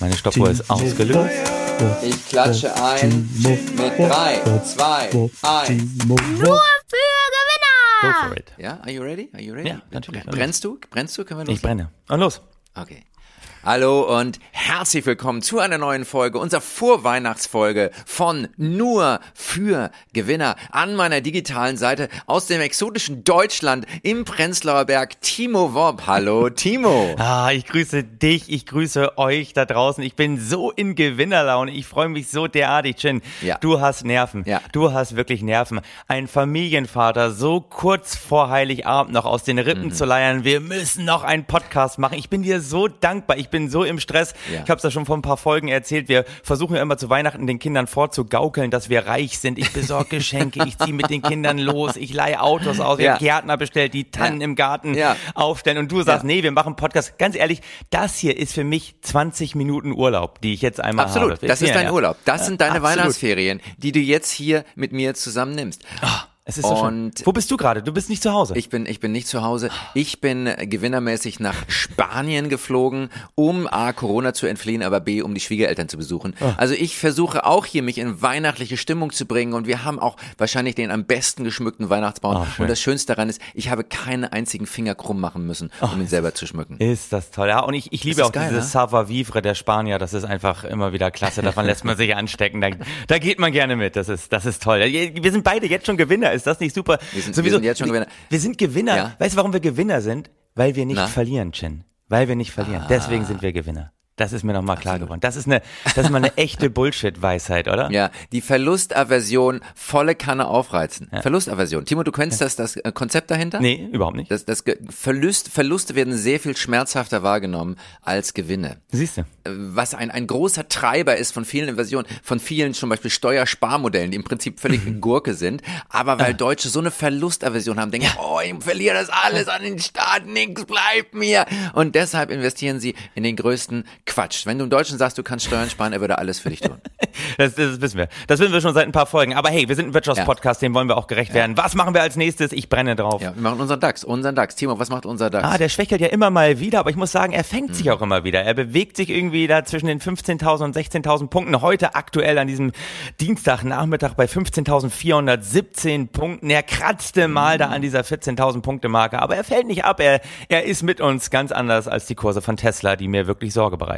Meine Stoppuhr ist ausgelöst. Ich klatsche ein mit 3, 2, 1. Nur für Go Gewinner! for it. Ja, are you ready? Are you ready? Ja, natürlich. Brennst du? Brennst du? Können wir los? Ich brenne. Und los. Okay. Hallo und herzlich willkommen zu einer neuen Folge, unserer Vorweihnachtsfolge von Nur für Gewinner. An meiner digitalen Seite aus dem exotischen Deutschland im Prenzlauer Berg, Timo Wob. Hallo, Timo. Ah, ich grüße dich, ich grüße euch da draußen. Ich bin so in Gewinnerlaune. Ich freue mich so derartig, Chin. Ja. Du hast Nerven. Ja. Du hast wirklich Nerven. Ein Familienvater so kurz vor Heiligabend noch aus den Rippen Mhm. zu leiern. Wir müssen noch einen Podcast machen. Ich bin dir so dankbar. Ich bin so im Stress. Ja. Ich habe es ja schon vor ein paar Folgen erzählt. Wir versuchen ja immer zu Weihnachten den Kindern vorzugaukeln, dass wir reich sind. Ich besorge Geschenke. Ich ziehe mit den Kindern los. Ich leihe Autos aus. Ja. haben Gärtner bestellt, die Tannen Ja. im Garten Ja. aufstellen. Und du sagst, nee, wir machen Podcast. Ganz ehrlich, das hier ist für mich 20 Minuten Urlaub, die ich jetzt einmal Absolut, habe. das ist dein. Urlaub. Das sind deine absolut. Weihnachtsferien, die du jetzt hier mit mir zusammen nimmst. Es ist so schön. Wo bist du gerade? Du bist nicht zu Hause. Ich bin, ich bin nicht zu Hause. Ich bin gewinnermäßig nach Spanien geflogen, um A, Corona zu entfliehen, aber B, um die Schwiegereltern zu besuchen. Ah. Also ich versuche auch hier mich in weihnachtliche Stimmung zu bringen und wir haben auch wahrscheinlich den am besten geschmückten Weihnachtsbaum. Schön. und das Schönste daran ist, ich habe keinen einzigen Finger krumm machen müssen, um ihn selber zu schmücken. ist das toll. Ja, und ich, ich liebe auch geil, dieses ne? Savoir-vivre der Spanier. Das ist einfach immer wieder klasse. Davon lässt man sich anstecken. Da, da geht man gerne mit. Das ist, das ist toll. Wir sind beide jetzt schon Gewinner. Ist das nicht super? Wir sind- wir sind jetzt schon Gewinner. Wir sind Gewinner. Ja. Weißt du, warum wir Gewinner sind? Weil wir nicht Na? Ah. verlieren, Chin. Weil wir nicht verlieren. Deswegen sind wir Gewinner. Das ist mir nochmal klar geworden. Das ist eine, das ist mal eine echte Bullshit-Weisheit, oder? Ja, die Verlustaversion volle Kanne aufreizen. Verlustaversion. Timo, du kennst das, das äh, Konzept dahinter? Nee, überhaupt nicht. Das, das Verlust, Verluste werden sehr viel schmerzhafter wahrgenommen als Gewinne. Siehst du? was ein, ein großer Treiber ist von vielen Inversionen, von vielen zum Beispiel Steuersparmodellen, die im Prinzip völlig Gurke sind, aber weil Deutsche so eine Verlustaversion haben, denken, oh, ich verliere das alles an den Staat, nichts bleibt mir. Und deshalb investieren sie in den größten Quatsch. Wenn du im Deutschen sagst, du kannst Steuern sparen, er würde alles für dich tun. Das, das wissen wir. Das wissen wir schon seit ein paar Folgen. Aber hey, wir sind ein Wirtschaftspodcast, dem wollen wir auch gerecht werden. Was machen wir als nächstes? Ich brenne drauf. Ja, wir machen unseren DAX, unseren DAX. Timo, was macht unser DAX? Ah, der schwächelt ja immer mal wieder, aber ich muss sagen, er fängt sich auch immer wieder. Er bewegt sich irgendwie da zwischen den 15.000 und 16.000 Punkten. Heute aktuell an diesem Dienstagnachmittag bei 15.417 Punkten. Er kratzte mal da an dieser 14.000 Punkte Marke, aber er fällt nicht ab. Er, er ist mit uns ganz anders als die Kurse von Tesla, die mir wirklich Sorge bereiten.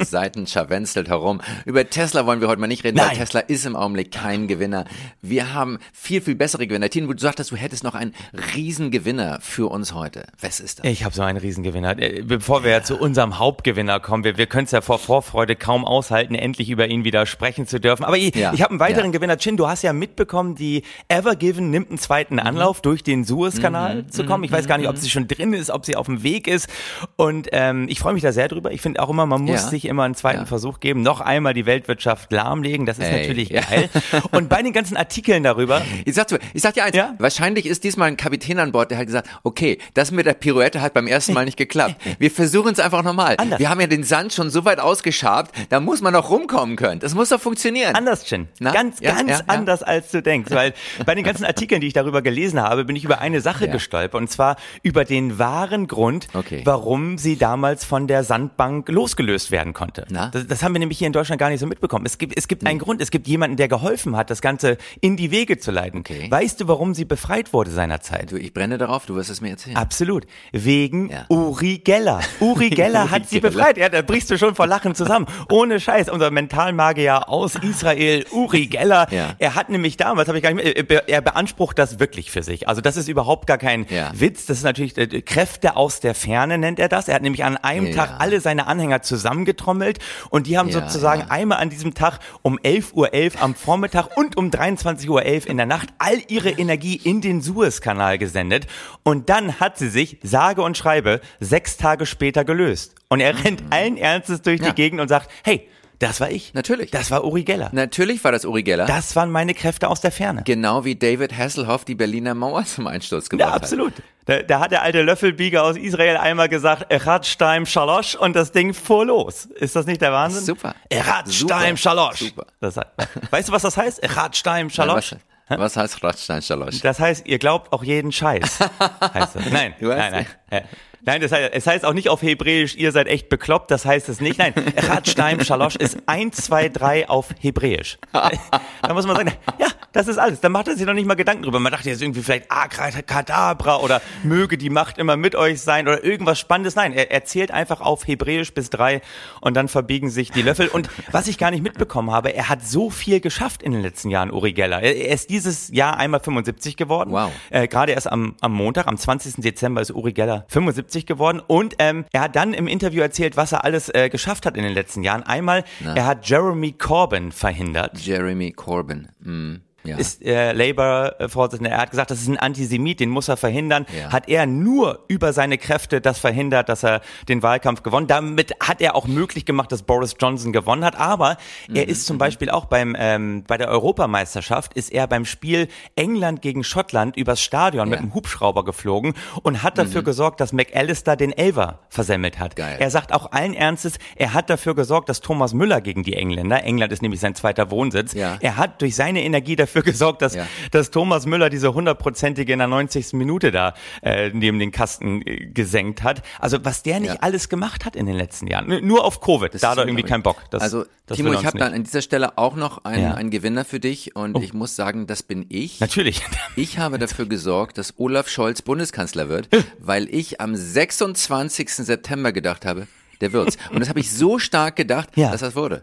Seiten scharwenzelt herum. Über Tesla wollen wir heute mal nicht reden, weil Nein. Tesla ist im Augenblick kein Gewinner. Wir haben viel, viel bessere Gewinner. Tino, du sagtest, du hättest noch einen Riesengewinner für uns heute. Was ist das? Ich habe so einen Riesengewinner. Äh, Bevor wir ja zu unserem Hauptgewinner kommen, wir, wir können es ja vor Vorfreude kaum aushalten, endlich über ihn wieder sprechen zu dürfen. Aber ich, Ja, ich habe einen weiteren ja. Gewinner. Chin, du hast ja mitbekommen, die Evergiven nimmt einen zweiten Anlauf, durch den Suezkanal zu kommen. Ich weiß gar nicht, ob sie schon drin ist, ob sie auf dem Weg ist. Und ähm, ich freue mich da sehr drüber. Ich finde auch immer, man muss Ja. sich immer einen zweiten Ja. Versuch geben. Noch einmal die Weltwirtschaft lahmlegen. Das ist Ey, natürlich geil. Und bei den ganzen Artikeln darüber, Ich sag, dir- ich sag dir eins, Ja? wahrscheinlich ist diesmal ein Kapitän an Bord, der hat gesagt, okay, das mit der Pirouette hat beim ersten Mal nicht geklappt. Wir versuchen es einfach nochmal. Wir haben ja den Sand schon so weit ausgeschabt, da muss man noch rumkommen können. Das muss doch funktionieren. Anders, Chin. Na? Ganz, Ja, ganz ja, ja. anders, als du denkst. Weil bei den ganzen Artikeln, die ich darüber gelesen habe, bin ich über eine Sache gestolpert. Und zwar über den wahren Grund, Okay. warum sie damals von der Sandbank losgelöst werden konnte. Das, das haben wir nämlich hier in Deutschland gar nicht so mitbekommen. Es gibt, es gibt einen Grund. Es gibt jemanden, der geholfen hat, das Ganze in die Wege zu leiten. Okay. Weißt du, warum sie befreit wurde seinerzeit? Du, ich brenne darauf, du wirst es mir erzählen. Absolut. Wegen Ja. Uri Geller. Uri Geller hat sie befreit. Ja, da brichst du schon vor Lachen zusammen. Ohne Scheiß. Unser Mentalmagier aus Israel, Uri Geller. Ja. Er hat nämlich damals, habe ich gar nicht mehr, er be- beansprucht das wirklich für sich. Also das ist überhaupt gar kein Ja. Witz. Das ist natürlich äh, Kräfte aus der Ferne nennt er das. Er hat nämlich an einem. Tag alle seine Anhänger zusammengetrommelt und die haben Ja, sozusagen ja. einmal an diesem Tag um 11.11 Uhr am Vormittag und um 23.11 Uhr in der Nacht all ihre Energie in den Suezkanal gesendet. Und dann hat sie sich, sage und schreibe, sechs Tage später gelöst. Und er rennt allen Ernstes durch Mhm. Ja. die Gegend und sagt, hey, das war ich. Natürlich. Das war Uri Geller. Natürlich war das Uri Geller. Das waren meine Kräfte aus der Ferne. Genau wie David Hasselhoff die Berliner Mauer zum Einsturz gebracht Ja, absolut. Da, da hat der alte Löffelbieger aus Israel einmal gesagt, Eratsteim Shalosh und das Ding fuhr los. Ist das nicht der Wahnsinn? Super. Eratsteim Super. Shalosh. Super. Das, hat- weißt du, was das heißt? Eratstein hat. Shalosh. Was, was heißt Radstein Schalosch? Das heißt, ihr glaubt auch jeden Scheiß. heißt das. Nein, nein, nein. Nein, das heißt, es heißt auch nicht auf Hebräisch, ihr seid echt bekloppt, das heißt es nicht. Nein, Radstein Shalosh ist 1, 2, 3 auf Hebräisch. da muss man sagen, ja, das ist alles. Da macht er sich noch nicht mal Gedanken drüber. Man dachte jetzt irgendwie vielleicht, ah, Kadabra oder möge die Macht immer mit euch sein oder irgendwas Spannendes. Nein, er, er zählt einfach auf Hebräisch bis drei und dann verbiegen sich die Löffel. Und was ich gar nicht mitbekommen habe, er hat so viel geschafft in den letzten Jahren, Uri Geller. Er, er ist dieses Jahr einmal 75 geworden. Wow. Äh, Gerade erst am, am Montag, am 20. Dezember ist Uri Geller 75 geworden. Und ähm, er hat dann im Interview erzählt, was er alles äh, geschafft hat in den letzten Jahren. Einmal, Na. er hat Jeremy Corbyn verhindert. Jeremy Corbyn. Mm. Ja. ist äh, Labour-Vorsitzender. Er hat gesagt, das ist ein Antisemit, den muss er verhindern. Ja. Hat er nur über seine Kräfte das verhindert, dass er den Wahlkampf gewonnen. Damit hat er auch möglich gemacht, dass Boris Johnson gewonnen hat. Aber er ist zum Beispiel auch beim ähm, bei der Europameisterschaft ist er beim Spiel England gegen Schottland übers Stadion mit Ja. einem Hubschrauber geflogen und hat dafür gesorgt, dass McAllister den Elver versemmelt hat. Geil. Er sagt auch allen Ernstes, er hat dafür gesorgt, dass Thomas Müller gegen die Engländer, England ist nämlich sein zweiter Wohnsitz, er hat durch seine Energie dafür gesorgt, dass, Ja. dass Thomas Müller diese hundertprozentige in der 90. Minute da äh, neben den Kasten äh, gesenkt hat. Also was der nicht Ja. alles gemacht hat in den letzten Jahren. N- Nur auf Covid, da hat er irgendwie keinen Bock. Das, also, das Timo, ich habe dann an dieser Stelle auch noch einen, Ja. Oh. einen Gewinner für dich und ich muss sagen, das bin ich. Natürlich. Ich habe dafür gesorgt, dass Olaf Scholz Bundeskanzler wird, weil ich am 26. September gedacht habe, der wird's. Und das habe ich so stark gedacht, Ja. dass das wurde.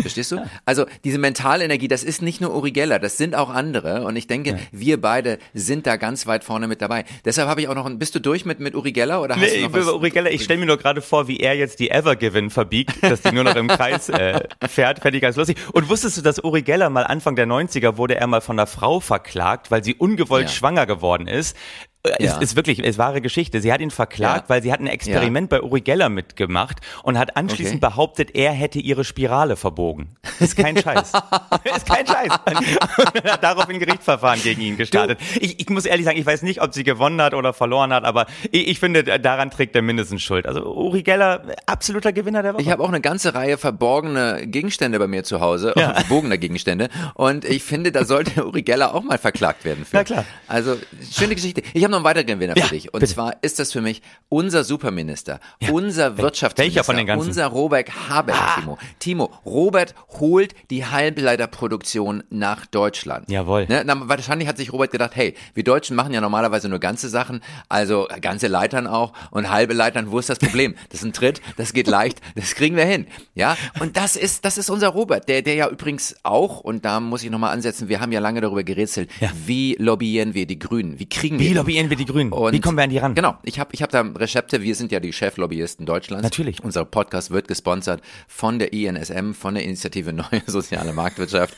Verstehst du? Also diese Mentalenergie, das ist nicht nur Uri Geller, das sind auch andere. Und ich denke, wir beide sind da ganz weit vorne mit dabei. Deshalb habe ich auch noch ein, bist du durch mit, mit Uri Geller oder hast Nee, du noch was? Uri Geller, ich stelle mir nur gerade vor, wie er jetzt die Evergiven verbiegt, dass die nur noch im Kreis äh, fährt. Fände ich ganz lustig. Und wusstest du, dass Uri Geller mal Anfang der 90er wurde er mal von einer Frau verklagt, weil sie ungewollt Ja. schwanger geworden ist? Ja. Ist, ist wirklich, ist wahre Geschichte. Sie hat ihn verklagt, Ja. weil sie hat ein Experiment bei Uri Geller mitgemacht und hat anschließend Okay. behauptet, er hätte ihre Spirale verbogen. Ist kein Scheiß. ist kein Scheiß. Und hat daraufhin ein Gerichtsverfahren gegen ihn gestartet. Ich, ich muss ehrlich sagen, ich weiß nicht, ob sie gewonnen hat oder verloren hat, aber ich, ich finde, daran trägt er mindestens Schuld. Also Uri Geller, absoluter Gewinner der Woche. Ich habe auch eine ganze Reihe verborgene Gegenstände bei mir zu Hause, Ja. verbogener Gegenstände. Und ich finde, da sollte Uri Geller auch mal verklagt werden für. Na klar. Also, schöne Geschichte. Ich habe noch einen weiteren Gewinner Ja, für dich. Und bitte. zwar ist das für mich unser Superminister, unser Wirtschaftsminister, von den ganzen? unser Robert Habeck, Timo. Timo, Robert holt die Halbleiterproduktion nach Deutschland. Jawohl. Ne? Na, wahrscheinlich hat sich Robert gedacht, hey, wir Deutschen machen ja normalerweise nur ganze Sachen, also ganze Leitern auch und halbe Leitern, wo ist das Problem? Das ist ein Tritt, das geht leicht, das kriegen wir hin. Ja, und das ist, das ist unser Robert, der, der ja übrigens auch, und da muss ich nochmal ansetzen, wir haben ja lange darüber gerätselt, Ja. wie lobbyieren wir die Grünen? Wie kriegen wir Wie die? Wir die Grünen? Und Wie kommen wir an die ran? Genau, ich habe ich hab da Rezepte, wir sind ja die Cheflobbyisten Deutschlands. Natürlich. Unser Podcast wird gesponsert von der INSM, von der Initiative Neue Soziale Marktwirtschaft.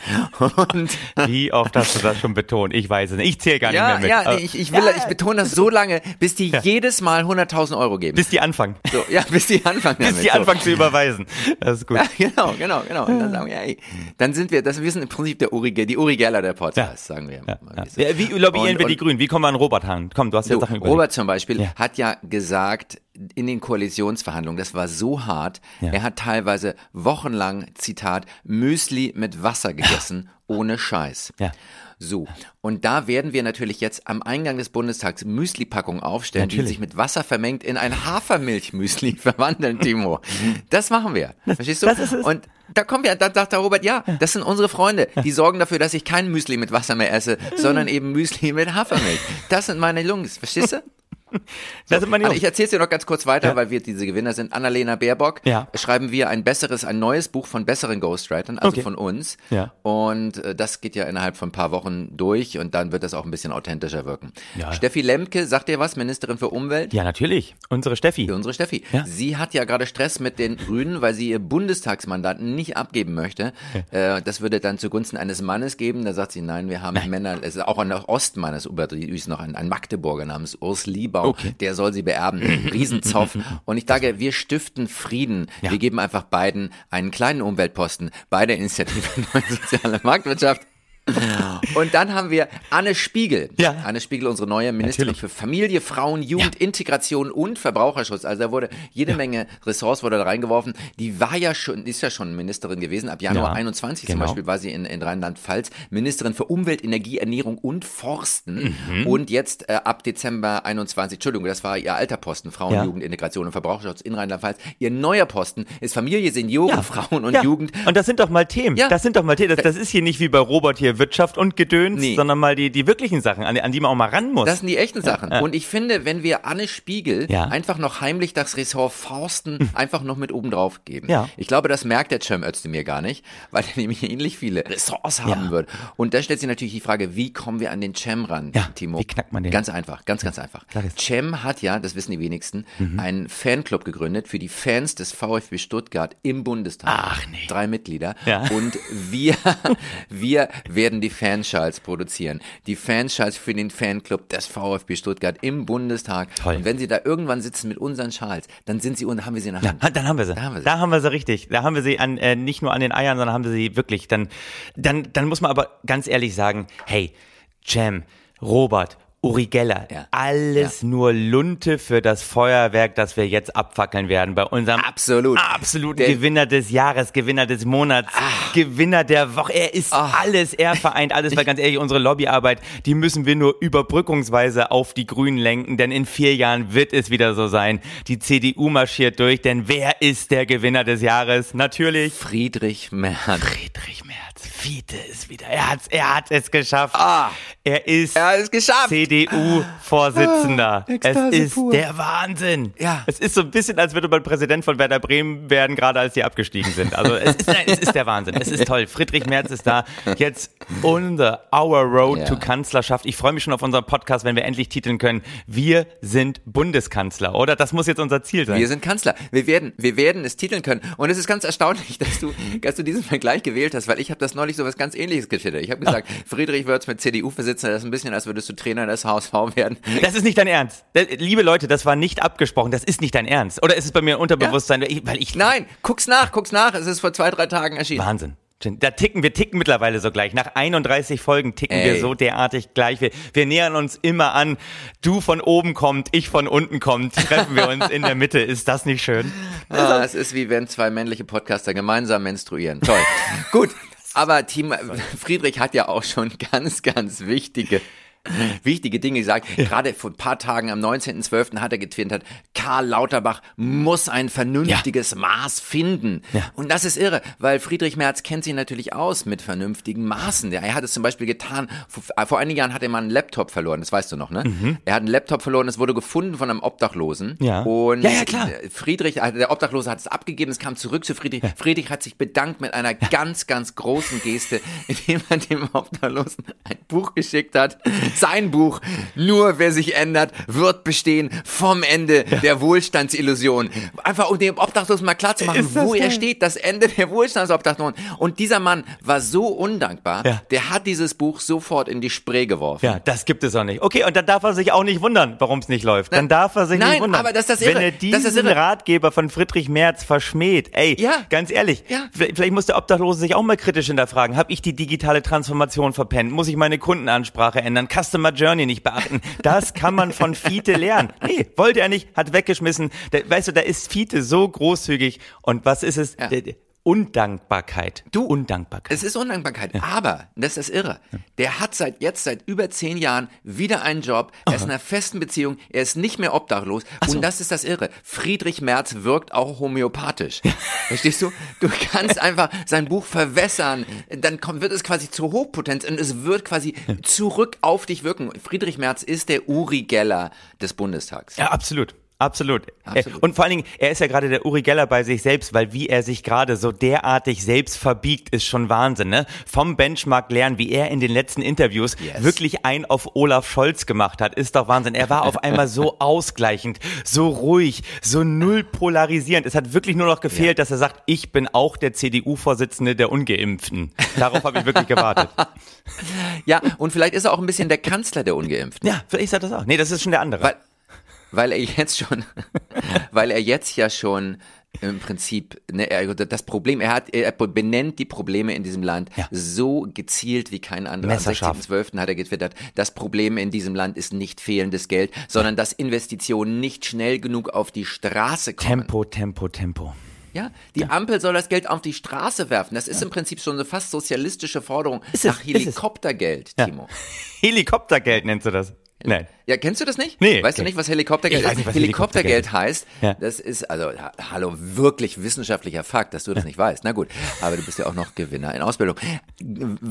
Und Wie oft hast du das schon betont? Ich weiß es nicht. Ich zähle gar nicht ja, mehr mit. ja, Aber- nee, ich, ich will, ich betone das so lange, bis die jedes Mal 100.000 Euro geben. bis die anfangen. so, ja, bis die anfangen damit. Bis die so. anfangen zu überweisen. Das ist gut. Ja, genau, genau, genau. Und dann sagen wir, ey, dann sind wir, das, wir sind im Prinzip der Uri, die Uri Geller der Podcast, sagen wir. Ja, mal, ja. wie. Ja, lobbyieren Und- wir die Grünen? Wie kommen wir an Robert Hahn? Komm, du hast ja So, Sachen überlegt. Robert zum Beispiel Ja. hat ja gesagt, in den Koalitionsverhandlungen, das war so hart, Ja. er hat teilweise wochenlang, Zitat, Müsli mit Wasser gegessen, ohne Scheiß. Ja. So, und da werden wir natürlich jetzt am Eingang des Bundestags Müsli-Packungen aufstellen, die Natürlich. sich mit Wasser vermengt in ein Hafermilchmüsli verwandeln, Timo. Das machen wir. Verstehst du? das ist es. Und da kommen wir, da sagt der Robert, ja, das sind unsere Freunde. Die sorgen dafür, dass ich kein Müsli mit Wasser mehr esse, sondern eben Müsli mit Hafermilch. Das sind meine Jungs, verstehst du? Meine Also ich erzähle dir noch ganz kurz weiter, Ja. weil wir diese Gewinner sind. Annalena Baerbock Ja. schreiben wir ein besseres, ein neues Buch von besseren Ghostwritern, also Okay. von uns. Ja. Und äh, das geht ja innerhalb von ein paar Wochen durch und dann wird das auch ein bisschen authentischer wirken. Ja. Steffi Lemke, sagt ihr was, Ministerin für Umwelt? Ja, natürlich. Unsere Steffi. Unsere Steffi. Ja. Sie hat ja gerade Stress mit den Grünen, weil sie ihr Bundestagsmandat nicht abgeben möchte. Äh, das würde dann zugunsten eines Mannes geben. Da sagt sie, nein, wir haben Männer, es ist auch ein Ostmann, es ist noch ein, ein Magdeburger namens Urs Liebau, Okay. der soll sie beerben. Riesenzoff. Und ich sage, wir stiften Frieden. Ja. Wir geben einfach beiden einen kleinen Umweltposten bei der Initiative Neue Soziale Marktwirtschaft. Und dann haben wir Anne Spiegel. Ja. Anne Spiegel, unsere neue Ministerin Natürlich. für Familie, Frauen, Jugend, Integration und Verbraucherschutz. Also da wurde jede Menge Ressorts wurde da reingeworfen. Die war ja schon, ist ja schon Ministerin gewesen. Ab Januar Ja, 21 zum genau. Beispiel war sie in, in Rheinland-Pfalz Ministerin für Umwelt, Energie, Ernährung und Forsten. Mhm. Und jetzt äh, ab Dezember 21, Entschuldigung, das war ihr alter Posten, Frauen, Ja. Jugend, Integration und Verbraucherschutz in Rheinland-Pfalz. Ihr neuer Posten ist Familie, Senioren, Frauen und ja. Jugend. Und das sind doch mal Themen. Ja. Das sind doch mal Themen. Das, das ist hier nicht wie bei Robert hier Wirtschaft und Gedöns, Nee. sondern mal die, die wirklichen Sachen, an, die- an die man auch mal ran muss. Das sind die echten Sachen. Und ich finde, wenn wir Anne Spiegel Ja. einfach noch heimlich das Ressort Forsten einfach noch mit oben drauf geben. Ja. Ich glaube, das merkt der Cem Özdemir gar nicht, weil er nämlich ähnlich viele Ressorts haben Ja. wird. Und da stellt sich natürlich die Frage, wie kommen wir an den Cem ran, Ja, Timo? wie knackt man den? Ganz einfach, ganz, ganz einfach. Cem hat ja, das wissen die wenigsten, Mhm. einen Fanclub gegründet für die Fans des VfB Stuttgart im Bundestag. Ach, nee. Drei Mitglieder. Ja. Und wir, wir werden die Fanschals produzieren. Die Fanschals für den Fanclub des VfB Stuttgart im Bundestag. Toll. Und wenn sie da irgendwann sitzen mit unseren Schals, dann sind sie und haben wir sie Ja, Hand. dann haben wir sie. Da haben wir sie. Da haben wir sie richtig. Da haben wir sie an, äh, nicht nur an den Eiern, sondern haben wir sie wirklich. Dann, dann, dann muss man aber ganz ehrlich sagen, hey, Cem, Robert, Uri Geller, Ja. alles nur Lunte für das Feuerwerk, das wir jetzt abfackeln werden bei unserem Absolut. absoluten Der- Gewinner des Jahres, Gewinner des Monats, Gewinner der Woche. Er ist alles, er vereint alles, weil ganz ehrlich, unsere Lobbyarbeit, die müssen wir nur überbrückungsweise auf die Grünen lenken, denn in vier Jahren wird es wieder so sein. Die CDU marschiert durch, denn wer ist der Gewinner des Jahres? Natürlich Friedrich Merz. Friedrich Merz. Fiete ist wieder. Er hat's, er hat es geschafft. Ah. er ist Er hat. CDU-Vorsitzender. Ah, es ist pur. der Wahnsinn. Ja. Es ist so ein bisschen, als würde man Präsident von Werder Bremen werden, gerade als die abgestiegen sind. Also es ist, nein, es ist der Wahnsinn. Es ist toll. Friedrich Merz ist da. Jetzt on the our road Ja. to Kanzlerschaft. Ich freue mich schon auf unseren Podcast, wenn wir endlich titeln können. Wir sind Bundeskanzler, oder? Das muss jetzt unser Ziel sein. Wir sind Kanzler. Wir werden, wir werden es titeln können. Und es ist ganz erstaunlich, dass du, dass du diesen Vergleich gewählt hast, weil ich habe das neulich so was ganz ähnliches getwittert. Ich habe gesagt, Friedrich Wirtz mit CDU-Vorsitzender, das ist ein bisschen, als würdest du Trainer des HSV werden. Das ist nicht dein Ernst. Das, liebe Leute, das war nicht abgesprochen. Das ist nicht dein Ernst. Oder ist es bei mir ein Unterbewusstsein? Ich, weil ich, Nein, guck's nach, guck's nach. Es ist vor zwei, drei Tagen erschienen. Wahnsinn. Da ticken wir ticken mittlerweile so gleich. Nach 31 Folgen ticken Ey. wir so derartig gleich. Wir, wir nähern uns immer an. Du von oben kommt, ich von unten kommt. Treffen wir uns in der Mitte. Ist das nicht schön? Ah, es ist wie wenn zwei männliche Podcaster gemeinsam menstruieren. Toll. Gut. Aber Team Friedrich hat ja auch schon ganz, ganz wichtige wichtige Dinge gesagt. Gerade vor ein paar Tagen am 19.12. hat er getwittert, Karl Lauterbach muss ein vernünftiges Maß finden. Ja. Und das ist irre, weil Friedrich Merz kennt sich natürlich aus mit vernünftigen Maßen. Er hat es zum Beispiel getan, vor, vor einigen Jahren hat er mal einen Laptop verloren, das weißt du noch, ne? Er hat einen Laptop verloren, es wurde gefunden von einem Obdachlosen. Mhm. Ja. Und Ja, ja, klar. Friedrich, also der Obdachlose hat es abgegeben, es kam zurück zu Friedrich. Friedrich hat sich bedankt mit einer ganz, ganz großen Geste, indem er dem Obdachlosen ein Buch geschickt hat. Sein Buch, nur wer sich ändert, wird bestehen vom Ende der Wohlstandsillusion. Einfach um dem Obdachlosen mal klarzumachen, Ist das wo er geil. steht, das Ende der Wohlstandsobdachlosen. Und dieser Mann war so undankbar, Ja. der hat dieses Buch sofort in die Spree geworfen. Ja, das gibt es auch nicht. Okay, und dann darf er sich auch nicht wundern, warum es nicht läuft. Dann darf er sich Nein, nicht wundern. aber das ist das Wenn er diesen. Ratgeber von Friedrich Merz verschmäht, ey, Ja. ganz ehrlich, Ja. vielleicht, muss der Obdachlose sich auch mal kritisch hinterfragen. Habe ich die digitale Transformation verpennt? Muss ich meine Kundenansprache ändern? Customer Journey nicht beachten? Das kann man von Fiete lernen. Nee, wollte er nicht, hat weggeschmissen. Da, weißt du, da ist Fiete so großzügig. Und was ist es? Ja. Undankbarkeit. Du, Undankbarkeit. Es ist Undankbarkeit. Aber, das ist das Irre, der hat seit jetzt, seit über zehn Jahren wieder einen Job, er ist in einer festen Beziehung, er ist nicht mehr obdachlos. Und das ist das Irre. Friedrich Merz wirkt auch homöopathisch. Verstehst du? Du kannst einfach sein Buch verwässern, dann kommt, wird es quasi zur Hochpotenz und es wird quasi zurück auf dich wirken. Friedrich Merz ist der Uri Geller des Bundestags. Ja, absolut. Absolut. Absolut. Und vor allen Dingen, er ist ja gerade der Uri Geller bei sich selbst, weil wie er sich gerade so derartig selbst verbiegt, ist schon Wahnsinn, ne? Vom Benchmark lernen, wie er in den letzten Interviews Yes. wirklich ein auf Olaf Scholz gemacht hat, ist doch Wahnsinn. Er war auf einmal so ausgleichend, so ruhig, so null polarisierend. Es hat wirklich nur noch gefehlt, dass er sagt, ich bin auch der CDU-Vorsitzende der Ungeimpften. Darauf habe ich wirklich gewartet. Ja, und vielleicht ist er auch ein bisschen der Kanzler der Ungeimpften. Ja, vielleicht sagt das auch. Nee, das ist schon der andere. Weil, weil er jetzt schon, weil er jetzt ja schon im Prinzip ne, er, das Problem, er hat, er benennt die Probleme in diesem Land Ja. so gezielt wie kein anderer. Am Messerscharf. 16.12. hat er getwittert, das Problem in diesem Land ist nicht fehlendes Geld, sondern dass Investitionen nicht schnell genug auf die Straße kommen. Tempo, Tempo, Tempo. Ja, die Ampel soll das Geld auf die Straße werfen. Das ist im Prinzip schon eine fast sozialistische Forderung Ist es, nach ist es. Helikoptergeld, Ja. Timo. Helikoptergeld nennst du das? Nein. Ja, kennst du das nicht? Nee, Weißt du nicht, was Helikoptergeld ist? nicht, was Helikoptergeld Helikoptergeld heißt, Ja. das ist, also, ha- hallo, wirklich wissenschaftlicher Fakt, dass du das nicht weißt. Na gut, aber du bist ja auch noch Gewinner in Ausbildung.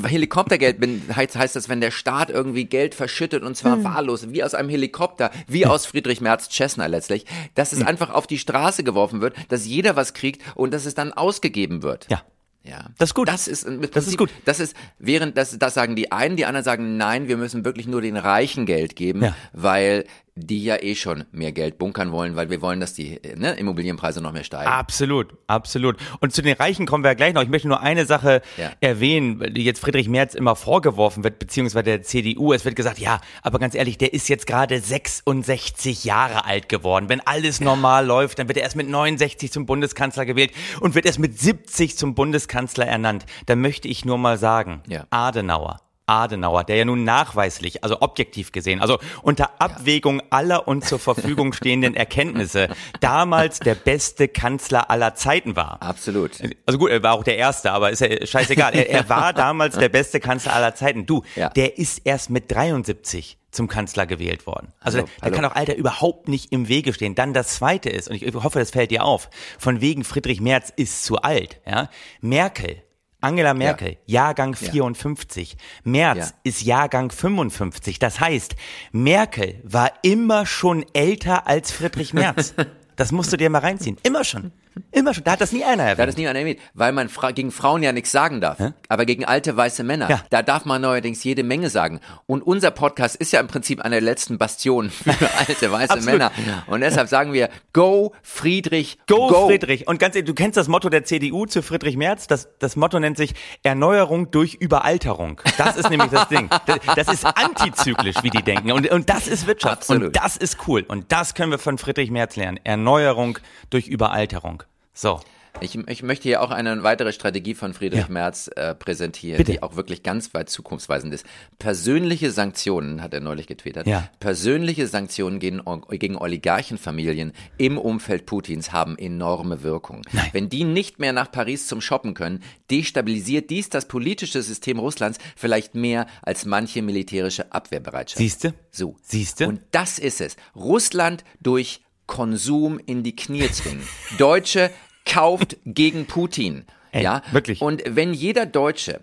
Helikoptergeld bin- heißt, heißt das, wenn der Staat irgendwie Geld verschüttet und Hm. zwar wahllos, wie aus einem Helikopter, wie aus Friedrich Merz Cessna letztlich, dass Hm. es einfach auf die Straße geworfen wird, dass jeder was kriegt und dass es dann ausgegeben wird. Ja. Ja. Das ist gut. Das ist, Prinzip, Das ist gut. Das ist, während, das, das sagen die einen, die anderen sagen, nein, wir müssen wirklich nur den Reichen Geld geben, Ja. weil die ja eh schon mehr Geld bunkern wollen, weil wir wollen, dass die ne, Immobilienpreise noch mehr steigen. Absolut, absolut. Und zu den Reichen kommen wir ja gleich noch. Ich möchte nur eine Sache Ja. erwähnen, die jetzt Friedrich Merz immer vorgeworfen wird, beziehungsweise der CDU. Es wird gesagt, ja, aber ganz ehrlich, der ist jetzt gerade 66 Jahre alt geworden. Wenn alles normal läuft, dann wird er erst mit 69 zum Bundeskanzler gewählt und wird erst mit 70 zum Bundeskanzler ernannt. Da möchte ich nur mal sagen, Ja. Adenauer. Adenauer, der ja nun nachweislich, also objektiv gesehen, also unter Abwägung aller uns zur Verfügung stehenden Erkenntnisse, damals der beste Kanzler aller Zeiten war. Absolut. Also gut, er war auch der Erste, aber ist ja scheißegal. Er, er war damals der beste Kanzler aller Zeiten. Du, Ja. der ist erst mit 73 zum Kanzler gewählt worden. Also Hallo, da hallo. kann auch Alter überhaupt nicht im Wege stehen. Dann das Zweite ist, und ich hoffe, das fällt dir auf, von wegen Friedrich Merz ist zu alt. Ja? Merkel, Angela Merkel, Jahrgang 54. Merz Ja. ist Jahrgang 55. Das heißt, Merkel war immer schon älter als Friedrich Merz. Das musst du dir mal reinziehen. Immer schon. Immer schon. Da hat das nie einer Da hat erwähnt. es nie einer erwähnt, weil man fra gegen Frauen ja nichts sagen darf. Aber gegen alte weiße Männer, Ja. da darf man neuerdings jede Menge sagen. Und unser Podcast ist ja im Prinzip eine der letzten Bastionen für alte weiße. Männer. Und deshalb sagen wir, go Friedrich, Go, Friedrich. Und ganz ehrlich, du kennst das Motto der CDU zu Friedrich Merz. Das, das Motto nennt sich Erneuerung durch Überalterung. Das ist nämlich das Ding. Das, das ist antizyklisch, wie die denken. Und, und das ist Wirtschaft. Absolut. Und das ist cool. Und das können wir von Friedrich Merz lernen. Erneuerung durch Überalterung. So. Ich, ich möchte hier auch eine weitere Strategie von Friedrich Ja. Merz äh, präsentieren, Bitte. die auch wirklich ganz weit zukunftsweisend ist. Persönliche Sanktionen, hat er neulich getwittert, Ja. persönliche Sanktionen gegen, gegen Oligarchenfamilien im Umfeld Putins haben enorme Wirkung. Wenn die nicht mehr nach Paris zum Shoppen können, destabilisiert dies das politische System Russlands vielleicht mehr als manche militärische Abwehrbereitschaft. Siehste? So. Siehste? Und das ist es. Russland durch Konsum in die Knie zwingen. Deutsche kauft gegen Putin. Ey, ja, wirklich. Und wenn jeder Deutsche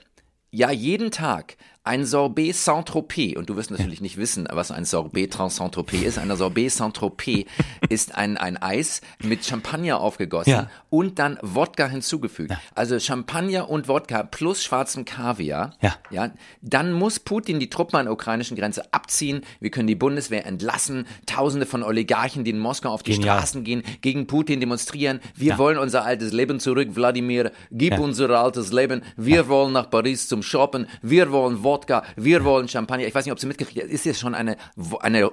ja jeden Tag ein Sorbet Saint-Tropez, und du wirst natürlich nicht wissen, was ein Sorbet Saint-Tropez ist. Ein Sorbet Saint-Tropez ist ein, ein Eis mit Champagner aufgegossen Ja. und dann Wodka hinzugefügt. Also Champagner und Wodka plus schwarzem Kaviar. Ja. Ja, dann muss Putin die Truppen an der ukrainischen Grenze abziehen. Wir können die Bundeswehr entlassen. Tausende von Oligarchen, die in Moskau auf die Genial. Straßen gehen, gegen Putin demonstrieren. Wir wollen unser altes Leben zurück. Wladimir, gib unser altes Leben. Wir wollen nach Paris zum Shoppen. Wir wollen Wodka. Wir wollen Champagner. Ich weiß nicht, ob Sie mitgekriegt haben. Ist jetzt schon eine, eine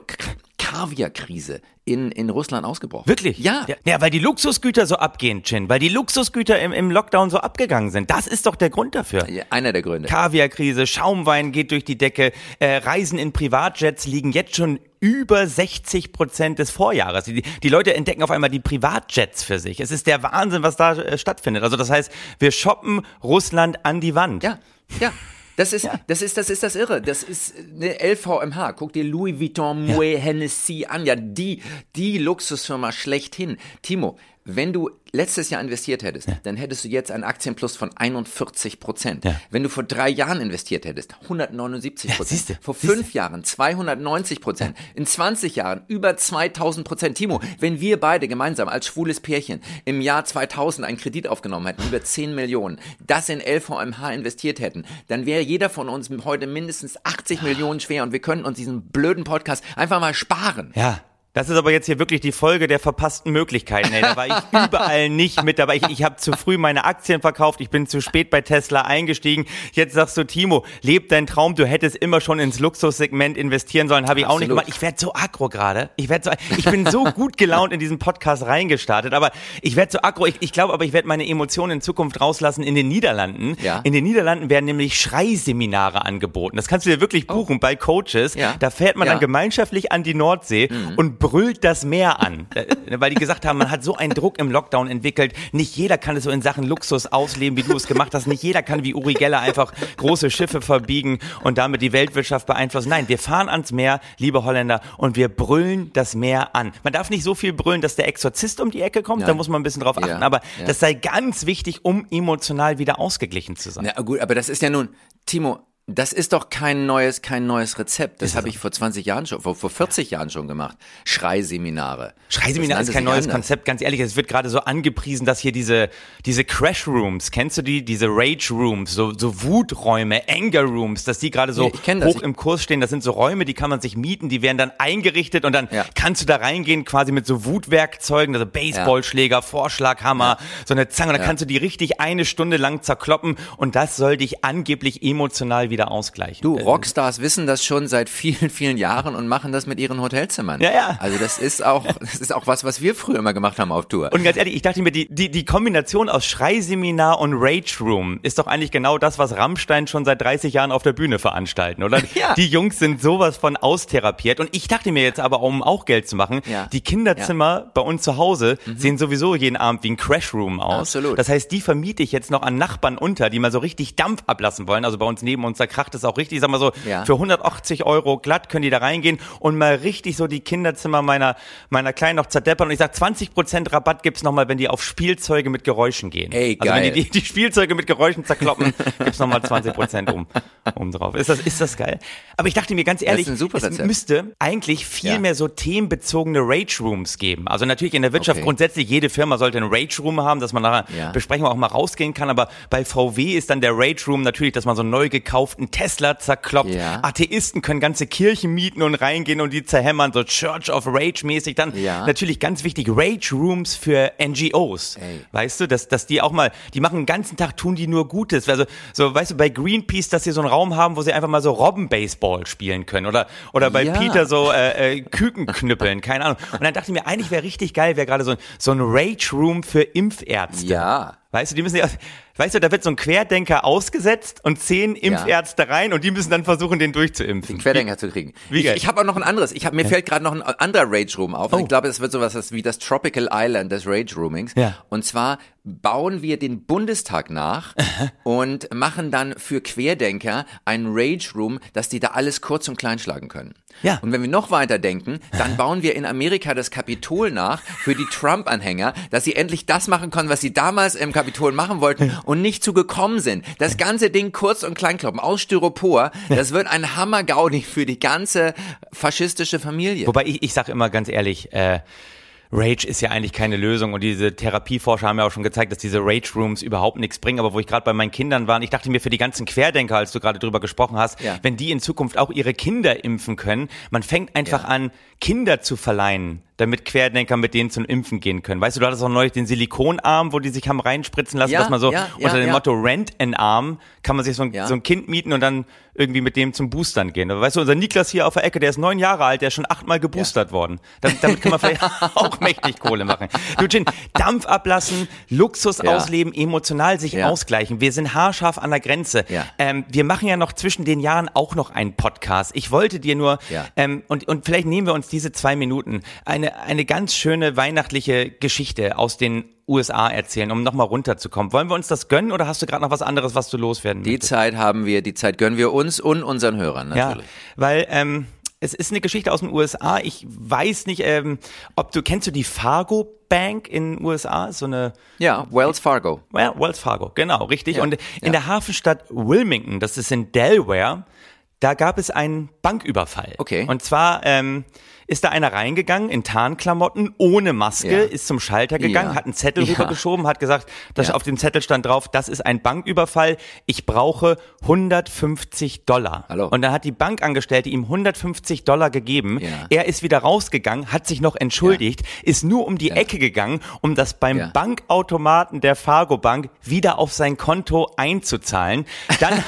Kaviarkrise in, in Russland ausgebrochen. Wirklich? Ja. ja. Ja, weil die Luxusgüter so abgehen, Chin. Weil die Luxusgüter im, im Lockdown so abgegangen sind. Das ist doch der Grund dafür. Ja, Einer der Gründe. Kaviarkrise, Schaumwein geht durch die Decke, äh, Reisen in Privatjets liegen jetzt schon über 60 Prozent des Vorjahres. Die, die Leute entdecken auf einmal die Privatjets für sich. Es ist der Wahnsinn, was da äh, stattfindet. Also das heißt, wir shoppen Russland an die Wand. Ja, ja. Das ist, das ist, das ist das Irre. Das ist eine LVMH. Guck dir Louis Vuitton Moet Hennessy an. Ja, die, die Luxusfirma schlechthin. Timo, wenn du letztes Jahr investiert hättest, dann hättest du jetzt einen Aktienplus von 41 Prozent. Ja. Wenn du vor drei Jahren investiert hättest, 179 Ja, Prozent. siehste, vor siehste. fünf Jahren 290 Prozent. In 20 Jahren über 2000 Prozent. Timo, wenn wir beide gemeinsam als schwules Pärchen im Jahr 2000 einen Kredit aufgenommen hätten, über 10 Millionen, das in LVMH investiert hätten, dann wäre jeder von uns heute mindestens 80 Millionen schwer und wir könnten uns diesen blöden Podcast einfach mal sparen. Ja. Das ist aber jetzt hier wirklich die Folge der verpassten Möglichkeiten. Ey. Da war ich überall nicht mit dabei. Ich, ich habe zu früh meine Aktien verkauft. Ich bin zu spät bei Tesla eingestiegen. Jetzt sagst du, Timo, leb dein Traum. Du hättest immer schon ins Luxussegment investieren sollen. Habe ich Absolut. auch nicht gemacht. Ich werde so aggro gerade. Ich werde so, ich bin so gut gelaunt in diesen Podcast reingestartet. Aber ich werde so aggro. Ich, ich glaube aber, ich werde meine Emotionen in Zukunft rauslassen in den Niederlanden. Ja. In den Niederlanden werden nämlich Schreiseminare angeboten. Das kannst du dir wirklich oh. buchen oh. bei Coaches. Ja. Da fährt man ja. dann gemeinschaftlich an die Nordsee mhm. und brüllt das Meer an. Äh, weil die gesagt haben, man hat so einen Druck im Lockdown entwickelt. Nicht jeder kann es so in Sachen Luxus ausleben, wie du es gemacht hast. Nicht jeder kann wie Uri Geller einfach große Schiffe verbiegen und damit die Weltwirtschaft beeinflussen. Nein, wir fahren ans Meer, liebe Holländer, und wir brüllen das Meer an. Man darf nicht so viel brüllen, dass der Exorzist um die Ecke kommt. Ja. Da muss man ein bisschen drauf achten. Ja. Aber ja. das sei ganz wichtig, um emotional wieder ausgeglichen zu sein. Ja, gut, aber das ist ja nun, Timo, das ist doch kein neues, kein neues Rezept. Das habe ich vor 20 Jahren schon, vor, vor 40 Jahren schon gemacht. Schreiseminare. Schreiseminare ist kein neues anders. Konzept, ganz ehrlich. Es wird gerade so angepriesen, dass hier diese, diese Crash Rooms, kennst du die? Diese Rage Rooms, so, so Wuträume, Anger Rooms, dass die gerade so ja, hoch im Kurs stehen. Das sind so Räume, die kann man sich mieten, die werden dann eingerichtet und dann ja. kannst du da reingehen, quasi mit so Wutwerkzeugen, also Baseballschläger, ja. Vorschlaghammer, so eine Zange. Und dann kannst du die richtig eine Stunde lang zerkloppen und das soll dich angeblich emotional wieder ausgleichen. Du, Rockstars wissen das schon seit vielen, vielen Jahren und machen das mit ihren Hotelzimmern. Ja, ja. Also das ist auch, das ist auch was, was wir früher immer gemacht haben auf Tour. Und ganz ehrlich, ich dachte mir, die, die, die Kombination aus Schreiseminar und Rage Room ist doch eigentlich genau das, was Rammstein schon seit 30 Jahren auf der Bühne veranstalten, oder? Ja. Die Jungs sind sowas von austherapiert. Und ich dachte mir jetzt aber, um auch Geld zu machen, ja. die Kinderzimmer ja. bei uns zu Hause mhm. sehen sowieso jeden Abend wie ein Crash Room aus. Absolut. Das heißt, die vermiete ich jetzt noch an Nachbarn unter, die mal so richtig Dampf ablassen wollen. Also bei uns neben uns, da kracht es auch richtig. Ich sag mal so, ja. für 180 Euro glatt können die da reingehen und mal richtig so die Kinderzimmer meiner, meiner Kleinen noch zerdeppern. Und ich sag, 20% Rabatt gibt's nochmal, wenn die auf Spielzeuge mit Geräuschen gehen. Ey, geil. Also wenn die, die, die Spielzeuge mit Geräuschen zerkloppen, gibt's nochmal 20 um, um drauf. Ist das, ist das geil? Aber ich dachte mir ganz ehrlich, es müsste eigentlich viel ja. mehr so themenbezogene Rage Rooms geben. Also natürlich in der Wirtschaft okay. grundsätzlich, jede Firma sollte einen Rage Room haben, dass man nachher ja. Besprechung auch mal rausgehen kann. Aber bei VW ist dann der Rage Room natürlich, dass man so einen neu gekauften Tesla zerkloppt. Ja. Atheisten können ganze Kirchen mieten und reingehen und die zerhämmern, so Church of Rage mäßig. Dann ja. natürlich ganz wichtig, Rage Rooms für NGOs. Ey. Weißt du, dass, dass die auch mal, die machen den ganzen Tag, tun die nur Gutes. Also, so, weißt du, bei Greenpeace, dass sie so einen Raum haben, wo sie einfach mal so Robben-Baseball spielen können. Oder, oder bei ja. Peter so äh, äh, Küken knüppeln, keine Ahnung. Und dann dachte ich mir, eigentlich wäre richtig geil, wäre gerade so, so ein Rage Room für Impfärzte. Ja. Weißt du, die müssen ja, weißt du, da wird so ein Querdenker ausgesetzt und zehn Impfärzte ja. rein und die müssen dann versuchen, den durchzuimpfen. Den Querdenker wie, zu kriegen. Wie geil. Ich, ich habe auch noch ein anderes. Ich hab, mir ja. fällt gerade noch ein anderer Rage Room auf. Oh. Ich glaube, es wird sowas wie das Tropical Island des Rage Roomings. Ja. Und zwar bauen wir den Bundestag nach und machen dann für Querdenker einen Rage Room, dass die da alles kurz und klein schlagen können. Ja. Und wenn wir noch weiter denken, dann bauen wir in Amerika das Kapitol nach für die Trump-Anhänger, dass sie endlich das machen können, was sie damals im Kapitol machen wollten und nicht zu gekommen sind. Das ganze Ding kurz und klein kloppen aus Styropor, das wird ein Hammer-Gaudi für die ganze faschistische Familie. Wobei ich, ich sage immer ganz ehrlich, äh, Rage ist ja eigentlich keine Lösung und diese Therapieforscher haben ja auch schon gezeigt, dass diese Rage Rooms überhaupt nichts bringen. Aber wo ich gerade bei meinen Kindern war, ich dachte mir für die ganzen Querdenker, als du gerade drüber gesprochen hast, ja. wenn die in Zukunft auch ihre Kinder impfen können, man fängt einfach ja. an, Kinder zu verleihen damit Querdenker mit denen zum Impfen gehen können. Weißt du, du hattest auch neulich den Silikonarm, wo die sich haben reinspritzen lassen, ja, dass man so ja, unter ja, dem Motto Rent an Arm kann man sich so ein, so ein Kind mieten und dann irgendwie mit dem zum Boostern gehen. Weißt du, unser Niklas hier auf der Ecke, der ist neun Jahre alt, der ist schon achtmal geboostert worden. Damit, damit kann man vielleicht auch mächtig Kohle machen. Du Jin, Dampf ablassen, Luxus ausleben, emotional sich ausgleichen. Wir sind haarscharf an der Grenze. Ähm, wir machen ja noch zwischen den Jahren auch noch einen Podcast. Ich wollte dir nur, ähm, und, und vielleicht nehmen wir uns diese zwei Minuten, eine eine, ganz schöne weihnachtliche Geschichte aus den USA erzählen, um nochmal runterzukommen. Wollen wir uns das gönnen oder hast du gerade noch was anderes, was du loswerden Die möchtest? Zeit haben wir, die Zeit gönnen wir uns und unseren Hörern natürlich. Ja, weil ähm, es ist eine Geschichte aus den USA. Ich weiß nicht, ähm, ob du kennst du die Fargo Bank in den USA, so eine ja Wells Fargo. Ja, Wells Fargo, genau, richtig. Ja, und in ja. der Hafenstadt Wilmington, das ist in Delaware, Da gab es einen Banküberfall. Okay. Und zwar ähm, ist da einer reingegangen in Tarnklamotten, ohne Maske, Ja. ist zum Schalter gegangen, Ja. hat einen Zettel Ja. rübergeschoben, hat gesagt, dass auf dem Zettel stand drauf, das ist ein Banküberfall, ich brauche 150 Dollar. Hallo. Und dann hat die Bankangestellte ihm 150 Dollar gegeben. Er ist wieder rausgegangen, hat sich noch entschuldigt, ist nur um die Ecke gegangen, um das beim. Bankautomaten der Fargo Bank wieder auf sein Konto einzuzahlen. Dann,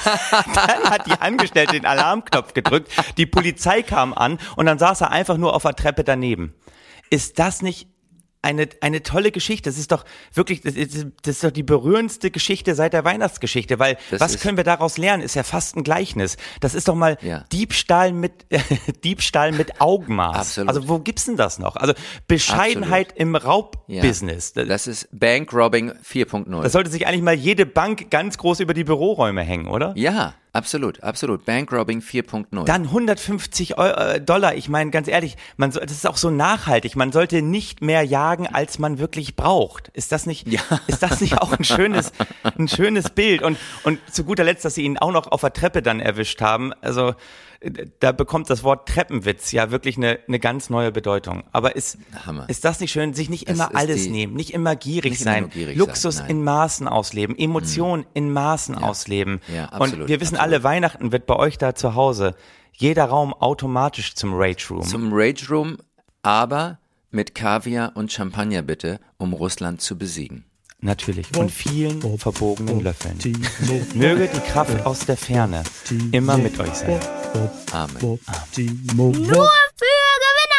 dann hat die Angestellte den Alarmknopf gedrückt, die Polizei kam an und dann saß er einfach nur auf der Treppe daneben. Ist das nicht eine, eine tolle Geschichte. Das ist doch wirklich, das ist, das ist doch die berührendste Geschichte seit der Weihnachtsgeschichte, weil Das was können wir daraus lernen? Ist ja fast ein Gleichnis. Das ist doch mal Ja. Diebstahl mit, Diebstahl mit Augenmaß. Absolut. Also wo gibt's denn das noch? Also Bescheidenheit im Ja. Raubbusiness. Das, Das ist Bankrobbing 4.0. das sollte sich eigentlich mal jede Bank ganz groß über die Büroräume hängen, oder? ja, absolut, absolut. Bankrobbing 4.0. Dann 150 Eu äh, Dollar. Ich meine, ganz ehrlich, man soll, das ist auch so nachhaltig. Man sollte nicht mehr jagen, als man wirklich braucht. Ist das nicht, Ja. ist das nicht auch ein schönes, ein schönes Bild? Und, und zu guter Letzt, dass sie ihn auch noch auf der Treppe dann erwischt haben. Also, da bekommt das Wort Treppenwitz ja wirklich eine, eine ganz neue Bedeutung. Aber ist, Hammer. ist das nicht schön, sich nicht immer alles die- nehmen, nicht immer gierig Nicht immer sein, nur gierig Luxus sein, in Maßen ausleben, Emotionen in Maßen ausleben. Ja, Und absolut, wir wissen absolut. alle, Weihnachten wird bei euch da zu Hause jeder Raum automatisch zum Rage Room. Zum Rage Room, aber mit Kaviar und Champagner bitte, um Russland zu besiegen. Natürlich. Und vielen verbogenen Löffeln. Möge die Kraft aus der Ferne immer mit euch sein. Amen. Nur für Gewinner!